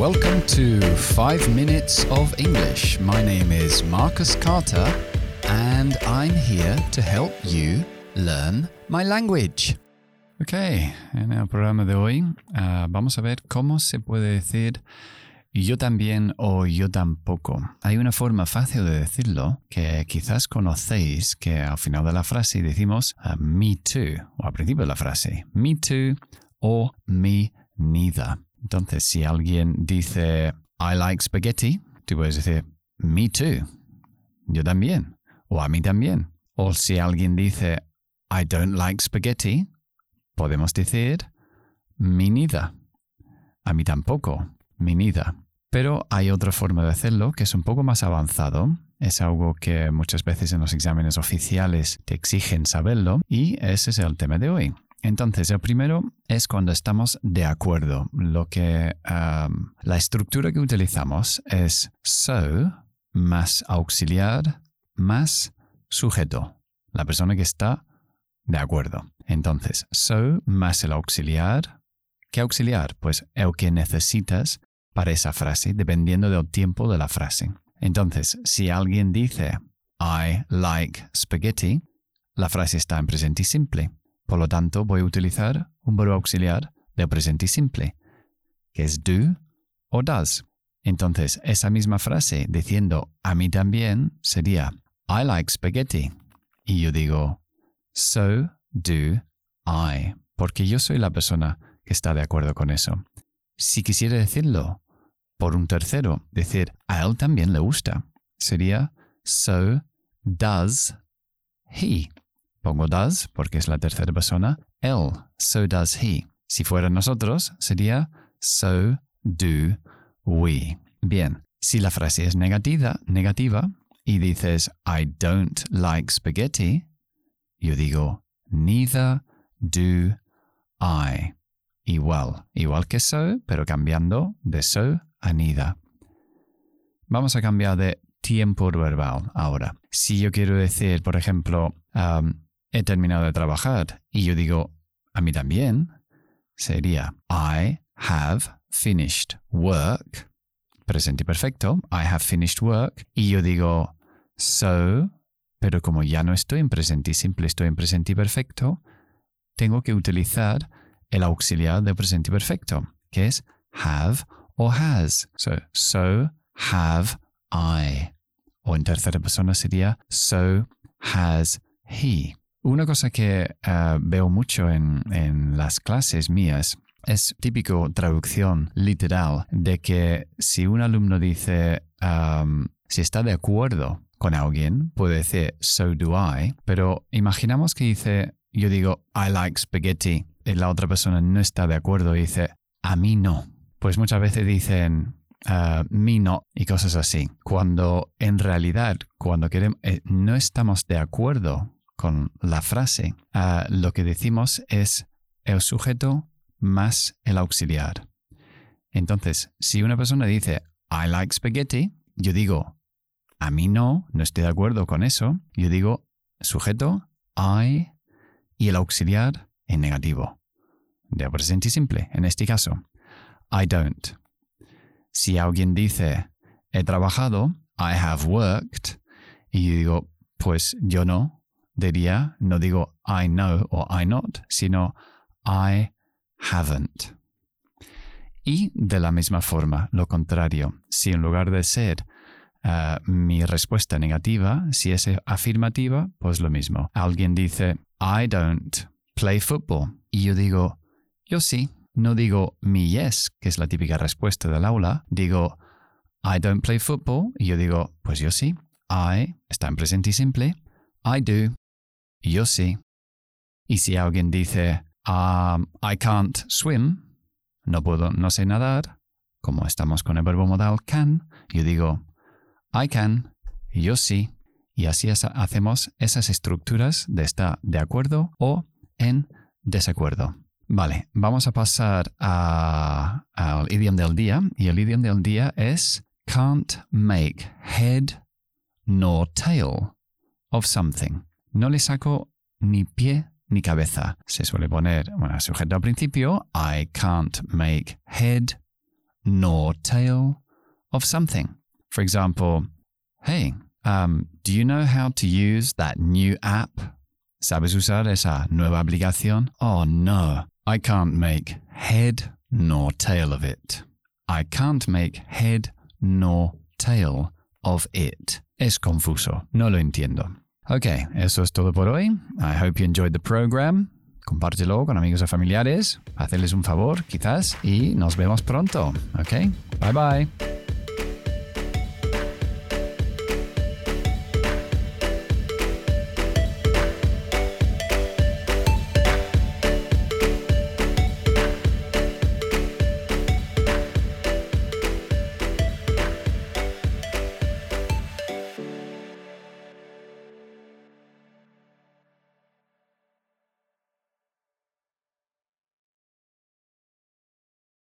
Welcome to 5 Minutes of English. My name is Marcus Carter, and I'm here to help you learn my language. Ok, en el programa de hoy uh, vamos a ver cómo se puede decir yo también o yo tampoco. Hay una forma fácil de decirlo que quizás conocéis que al final de la frase decimos uh, me too o al principio de la frase me too o me neither. Entonces, si alguien dice I like spaghetti, tú puedes decir me too. Yo también. O a mí también. O si alguien dice I don't like spaghetti, podemos decir me neither. A mí tampoco. Me neither. Pero hay otra forma de hacerlo que es un poco más avanzado. Es algo que muchas veces en los exámenes oficiales te exigen saberlo y ese es el tema de hoy. Entonces, el primero es cuando estamos de acuerdo. Lo que la estructura que utilizamos es so más auxiliar más sujeto. La persona que está de acuerdo. Entonces, so más el auxiliar. ¿Qué auxiliar? Pues el que necesitas para esa frase, dependiendo del tiempo de la frase. Entonces, si alguien dice I like spaghetti, la frase está en presente simple. Por lo tanto, voy a utilizar un verbo auxiliar del presente simple, que es do o does. Entonces, esa misma frase diciendo a mí también sería I like spaghetti. Y yo digo, so do I, porque yo soy la persona que está de acuerdo con eso. Si quisiera decirlo por un tercero, decir a él también le gusta, sería so does he. Pongo does porque es la tercera persona. Él, so does he. Si fuera nosotros, sería so do we. Bien, si la frase es negativa, negativa y dices I don't like spaghetti, yo digo neither do I. Igual, igual que so, pero cambiando de so a neither. Vamos a cambiar de tiempo verbal ahora. Si yo quiero decir, por ejemplo, um, he terminado de trabajar y yo digo, a mí también, sería I have finished work. Presente perfecto, I have finished work. Y yo digo, so, pero como ya no estoy en presente simple, estoy en presente perfecto, tengo que utilizar el auxiliar de presente perfecto, que es have o has. So, so have I. O en tercera persona sería so has he. Una cosa que eh, veo mucho en, las clases mías es típico traducción literal de que si un alumno dice si está de acuerdo con alguien, puede decir so do I, pero imaginamos que dice yo digo I like spaghetti y la otra persona no está de acuerdo y dice a mí no. Pues muchas veces dicen uh, no y cosas así. Cuando en realidad, cuando queremos, eh, no estamos de acuerdo con la frase, ah, lo que decimos es el sujeto más el auxiliar. Entonces, si una persona dice, I like spaghetti, yo digo, a mí no, no estoy de acuerdo con eso. Yo digo, sujeto, I, y el auxiliar en negativo. De presente simple, en este caso. I don't. Si alguien dice, he trabajado, I have worked, y yo digo, pues yo no, diría, no digo I know o I not, sino I haven't. Y de la misma forma, lo contrario, si en lugar de ser eh, mi respuesta negativa, si es afirmativa, pues lo mismo. Alguien dice, I don't play football. Y yo digo, yo sí. No digo mi yes, que es la típica respuesta del aula. Digo, I don't play football. Y yo digo, pues yo sí. I está en presente y simple. I do. Yo sí. Y si alguien dice, um, I can't swim, no puedo, no sé nadar, como estamos con el verbo modal can, yo digo, I can, yo sí. Y así hacemos esas estructuras de estar de acuerdo o en desacuerdo. Vale, vamos a pasar al idioma del día. Y el idioma del día es can't make head nor tail of something no le saco ni pie ni cabeza. Se suele poner, bueno, sujeto al principio, I can't make head nor tail of something. For example, hey, um, do you know how to use that new app? ¿Sabes usar esa nueva aplicación? Oh no, I can't make head nor tail of it. I can't make head nor tail of it. Es confuso, no lo entiendo. Ok, eso es todo por hoy. I hope you enjoyed the program. Compártelo con amigos y familiares, hacerles un favor, quizás, y nos vemos pronto. Ok, bye bye.